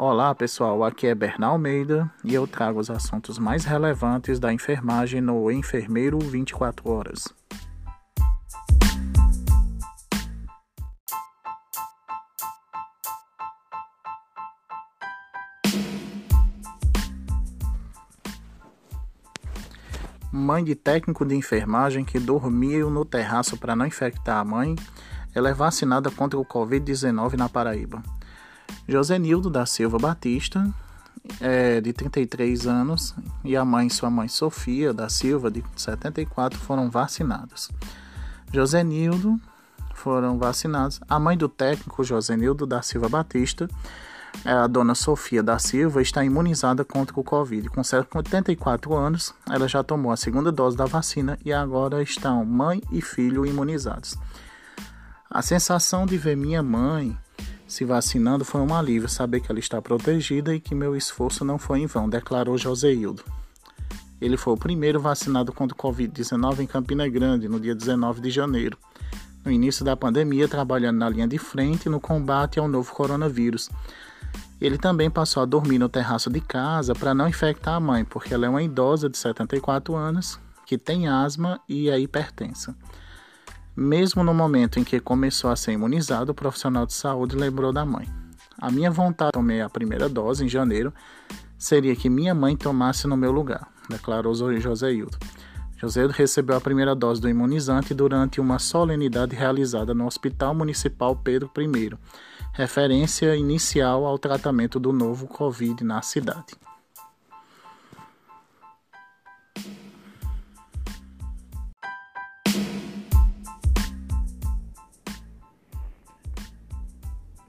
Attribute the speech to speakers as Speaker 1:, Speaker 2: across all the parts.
Speaker 1: Olá pessoal, aqui é Bernal Almeida e eu trago os assuntos mais relevantes da enfermagem no Enfermeiro 24 Horas. Mãe de técnico de enfermagem que dormiu no terraço para não infectar a mãe, ela é vacinada contra o Covid-19 na Paraíba. Josenildo da Silva Batista, é, de 33 anos, e a mãe, sua mãe Sofia da Silva, de 74, foram vacinados. Josenildo foram vacinados. A mãe do técnico Josenildo da Silva Batista, é, a dona Sofia da Silva, está imunizada contra o Covid. Com 84 anos, ela já tomou a segunda dose da vacina e agora estão mãe e filho imunizados. A sensação de ver minha mãe se vacinando foi um alívio saber que ela está protegida e que meu esforço não foi em vão, declarou Joseildo. Ele foi o primeiro vacinado contra o Covid-19 em Campina Grande no dia 19 de janeiro, no início da pandemia, trabalhando na linha de frente no combate ao novo coronavírus. Ele também passou a dormir no terraço de casa para não infectar a mãe, porque ela é uma idosa de 74 anos que tem asma e é hipertensa. Mesmo no momento em que começou a ser imunizado, o profissional de saúde lembrou da mãe. A minha vontade de tomar a primeira dose em janeiro seria que minha mãe tomasse no meu lugar, declarou José Hildo. José Hildo recebeu a primeira dose do imunizante durante uma solenidade realizada no Hospital Municipal Pedro I, referência inicial ao tratamento do novo Covid na cidade.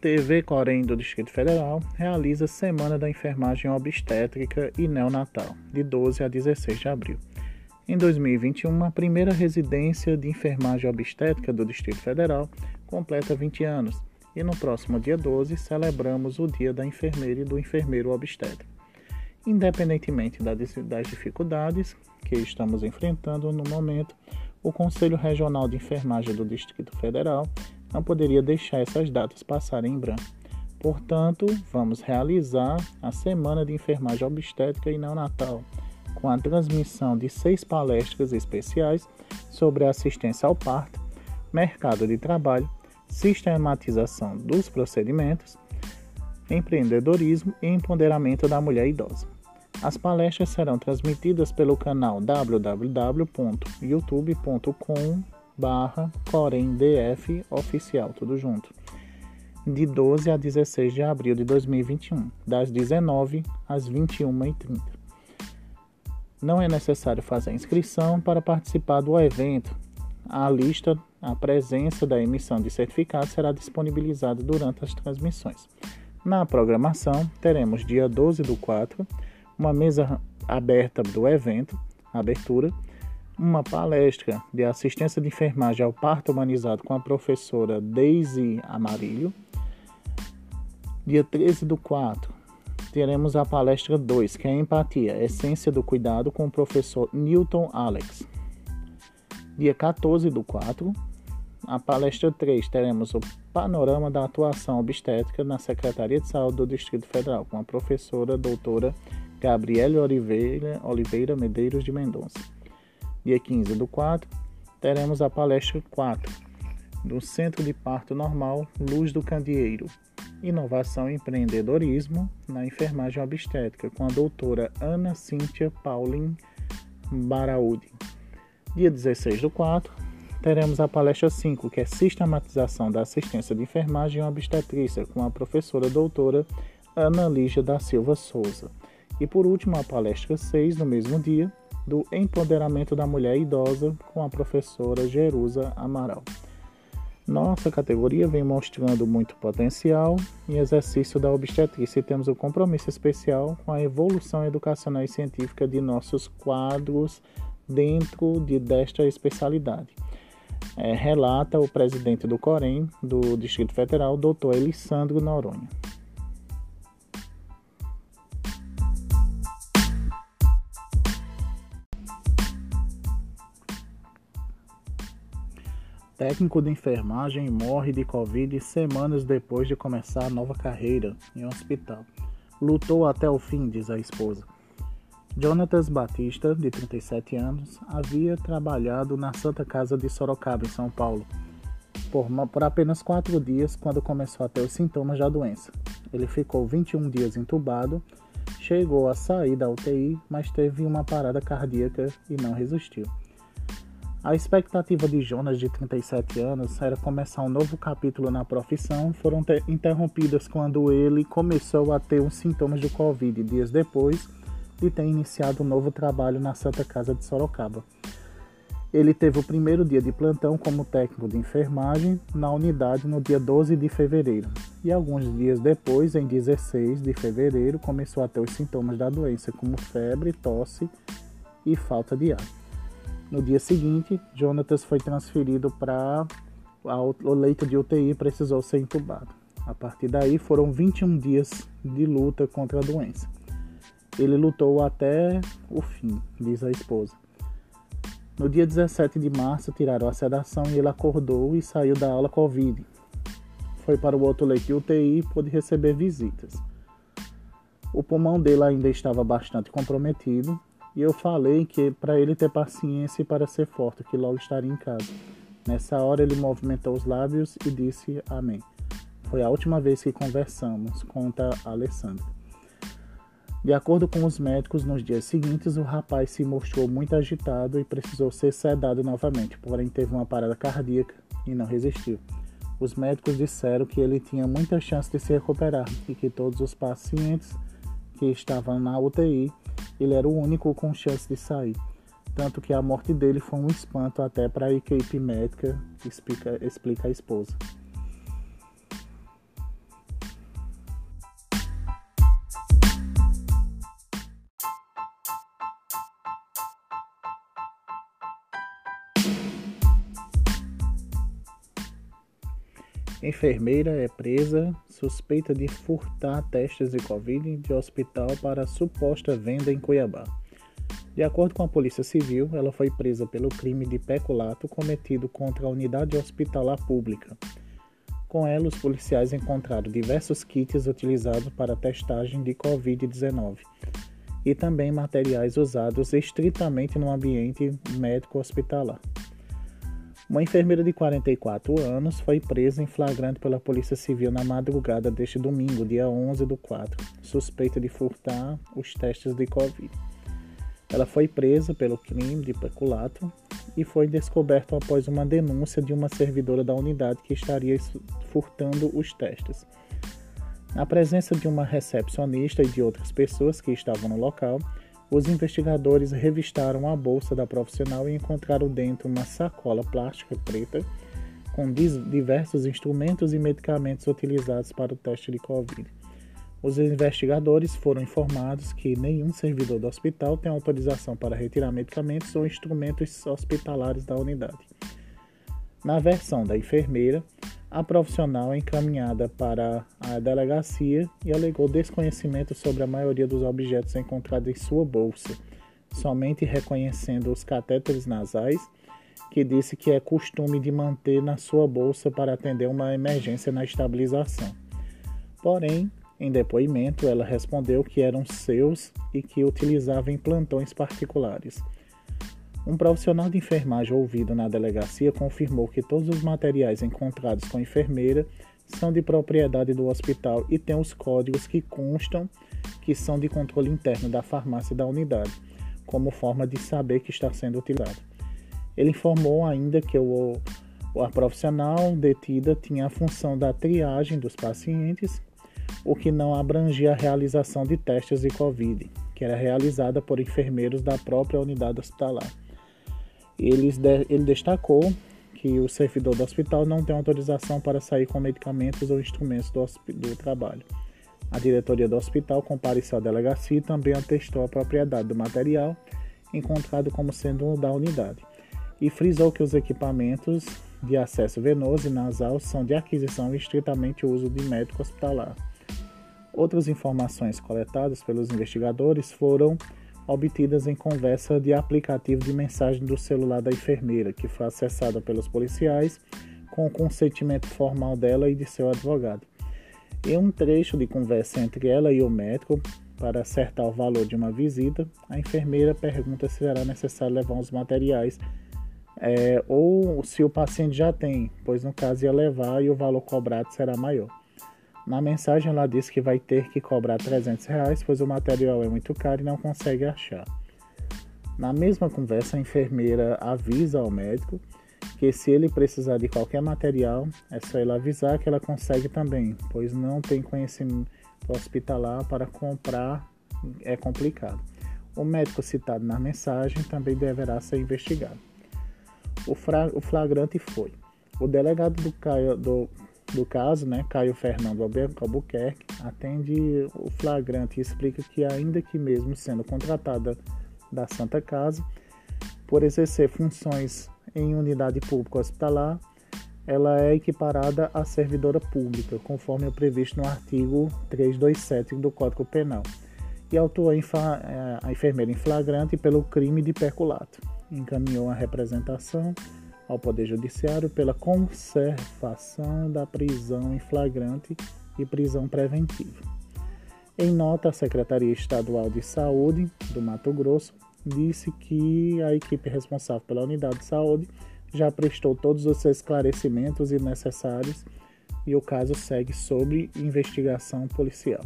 Speaker 1: TV Corém do Distrito Federal realiza Semana da Enfermagem Obstétrica e Neonatal, de 12 a 16 de abril. Em 2021, a primeira residência de enfermagem obstétrica do Distrito Federal completa 20 anos e no próximo dia 12 celebramos o Dia da Enfermeira e do Enfermeiro Obstétrico. Independentemente das dificuldades que estamos enfrentando no momento, o Conselho Regional de Enfermagem do Distrito Federal não poderia deixar essas datas passarem em branco. Portanto, vamos realizar a Semana de Enfermagem Obstétrica e Neonatal, com a transmissão de seis palestras especiais sobre assistência ao parto, mercado de trabalho, sistematização dos procedimentos, empreendedorismo e empoderamento da mulher idosa. As palestras serão transmitidas pelo canal www.youtube.com barra coremdf oficial, tudo junto, de 12 a 16 de abril de 2021, das 19 às 21h30. Não é necessário fazer inscrição para participar do evento. A lista, a presença da emissão de certificados será disponibilizada durante as transmissões. Na programação, teremos dia 12 do 4, uma mesa aberta do evento, abertura, uma palestra de assistência de enfermagem ao parto humanizado com a professora Daisy Amarilho. Dia 13 do 4, teremos a palestra 2, que é Empatia, Essência do Cuidado, com o professor Newton Alex. Dia 14 do 4, a palestra 3, teremos o Panorama da Atuação Obstétrica na Secretaria de Saúde do Distrito Federal, com a professora doutora Gabriele Oliveira, Oliveira Medeiros de Mendonça. Dia 15 do 4, teremos a palestra 4 do Centro de Parto Normal Luz do Candeeiro, Inovação e Empreendedorismo na Enfermagem Obstétrica, com a doutora Ana Cíntia Paulin Baraúdi. Dia 16 do 4, teremos a palestra 5, que é Sistematização da Assistência de Enfermagem Obstetrícia, com a professora doutora Ana Lígia da Silva Souza. E por último, a palestra 6, no mesmo dia, do empoderamento da mulher idosa com a professora Jerusa Amaral. Nossa categoria vem mostrando muito potencial em exercício da obstetrícia e temos um compromisso especial com a evolução educacional e científica de nossos quadros dentro de, desta especialidade. É, relata o presidente do Corém do Distrito Federal, Dr. Elisandro Noronha. Técnico de enfermagem morre de Covid semanas depois de começar a nova carreira em um hospital. Lutou até o fim, diz a esposa. Jonatas Batista, de 37 anos, havia trabalhado na Santa Casa de Sorocaba, em São Paulo, por, por, apenas quatro dias quando começou a ter os sintomas da doença. Ele ficou 21 dias entubado, chegou a sair da UTI, mas teve uma parada cardíaca e não resistiu. A expectativa de Jonas, de 37 anos, era começar um novo capítulo na profissão, foram interrompidas quando ele começou a ter os sintomas do Covid dias depois de ter iniciado um novo trabalho na Santa Casa de Sorocaba. Ele teve o primeiro dia de plantão como técnico de enfermagem na unidade no dia 12 de fevereiro. E alguns dias depois, em 16 de fevereiro, começou a ter os sintomas da doença, como febre, tosse e falta de ar. No dia seguinte, Jonatas foi transferido para o leito de UTI e precisou ser entubado. A partir daí, foram 21 dias de luta contra a doença. Ele lutou até o fim, diz a esposa. No dia 17 de março, tiraram a sedação e ele acordou e saiu da aula Covid. Foi para o outro leito de UTI e pôde receber visitas. O pulmão dele ainda estava bastante comprometido e eu falei que para ele ter paciência e para ser forte, que logo estaria em casa. Nessa hora ele movimentou os lábios e disse amém. Foi a última vez que conversamos, conta Alessandra. De acordo com os médicos, nos dias seguintes o rapaz se mostrou muito agitado e precisou ser sedado novamente, porém teve uma parada cardíaca e não resistiu. Os médicos disseram que ele tinha muita chance de se recuperar e que todos os pacientes que estavam na UTI, ele era o único com chance de sair. Tanto que a morte dele foi um espanto até para a equipe médica, explica, explica a esposa. Enfermeira é presa suspeita de furtar testes de Covid de hospital para suposta venda em Cuiabá. De acordo com a Polícia Civil, ela foi presa pelo crime de peculato cometido contra a unidade hospitalar pública. Com ela, os policiais encontraram diversos kits utilizados para testagem de Covid-19 e também materiais usados estritamente no ambiente médico hospitalar. Uma enfermeira de 44 anos foi presa em flagrante pela Polícia Civil na madrugada deste domingo, dia 11 do 4, suspeita de furtar os testes de Covid. Ela foi presa pelo crime de peculato e foi descoberto após uma denúncia de uma servidora da unidade que estaria furtando os testes. Na presença de uma recepcionista e de outras pessoas que estavam no local, os investigadores revistaram a bolsa da profissional e encontraram dentro uma sacola plástica preta com diversos instrumentos e medicamentos utilizados para o teste de Covid. Os investigadores foram informados que nenhum servidor do hospital tem autorização para retirar medicamentos ou instrumentos hospitalares da unidade. Na versão da enfermeira, a profissional é encaminhada para a delegacia e alegou desconhecimento sobre a maioria dos objetos encontrados em sua bolsa, somente reconhecendo os catéteres nasais, que disse que é costume de manter na sua bolsa para atender uma emergência na estabilização. Porém, em depoimento, ela respondeu que eram seus e que utilizava em plantões particulares. Um profissional de enfermagem ouvido na delegacia confirmou que todos os materiais encontrados com a enfermeira são de propriedade do hospital e têm os códigos que constam que são de controle interno da farmácia da unidade, como forma de saber que está sendo utilizado. Ele informou ainda que o, a profissional detida tinha a função da triagem dos pacientes, o que não abrangia a realização de testes de Covid, que era realizada por enfermeiros da própria unidade hospitalar. Ele, ele destacou que o servidor do hospital não tem autorização para sair com medicamentos ou instrumentos do, do trabalho. A diretoria do hospital compareceu à delegacia e também atestou a propriedade do material encontrado como sendo da unidade e frisou que os equipamentos de acesso venoso e nasal são de aquisição e estritamente uso de médico hospitalar. Outras informações coletadas pelos investigadores foram obtidas em conversa de aplicativo de mensagem do celular da enfermeira, que foi acessada pelos policiais com o consentimento formal dela e de seu advogado. Em um trecho de conversa entre ela e o médico para acertar o valor de uma visita, a enfermeira pergunta se será necessário levar os materiais é, ou se o paciente já tem, pois no caso ia levar e o valor cobrado será maior. Na mensagem ela diz que vai ter que cobrar 300 reais, pois o material é muito caro e não consegue achar. Na mesma conversa, a enfermeira avisa ao médico que se ele precisar de qualquer material, é só ele avisar que ela consegue também, pois não tem conhecimento hospitalar para comprar é complicado. O médico citado na mensagem também deverá ser investigado. O, o flagrante foi o delegado do, Caio, do, do caso, né, Caio Fernando Albuquerque, atende o flagrante e explica que, ainda que mesmo sendo contratada da Santa Casa, por exercer funções em unidade pública hospitalar, ela é equiparada a servidora pública, conforme o previsto no artigo 327 do Código Penal, e autuou eh, a enfermeira em flagrante pelo crime de peculato. Encaminhou a representação ao Poder Judiciário pela conservação da prisão em flagrante e prisão preventiva. Em nota, a Secretaria Estadual de Saúde do Mato Grosso disse que a equipe responsável pela unidade de saúde já prestou todos os esclarecimentos necessários e o caso segue sob investigação policial.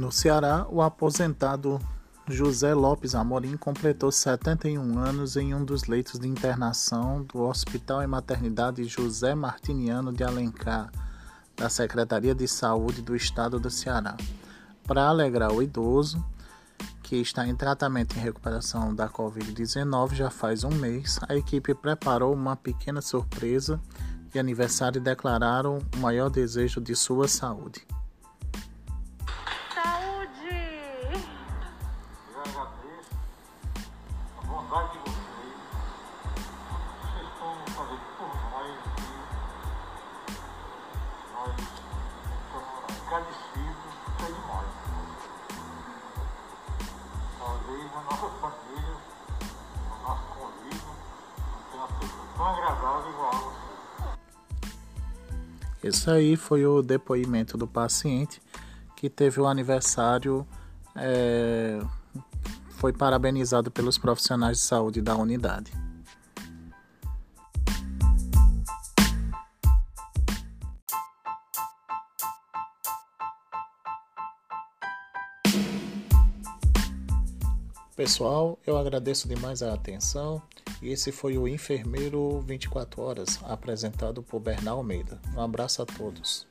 Speaker 1: No Ceará, o aposentado José Lopes Amorim completou 71 anos em um dos leitos de internação do Hospital e Maternidade José Martiniano de Alencar, da Secretaria de Saúde do Estado do Ceará. Para alegrar o idoso, que está em tratamento em recuperação da Covid-19 já faz um mês, a equipe preparou uma pequena surpresa de aniversário e declararam o maior desejo de sua saúde.
Speaker 2: Talvez a nossa família, o nosso convívio, tenha sido tão agradável igual a vocês.
Speaker 1: Isso aí foi o depoimento do paciente que teve o aniversário. É foi parabenizado pelos profissionais de saúde da unidade. Pessoal, eu agradeço demais a atenção. Esse foi o Enfermeiro 24 Horas, apresentado por Bernal Almeida. Um abraço a todos.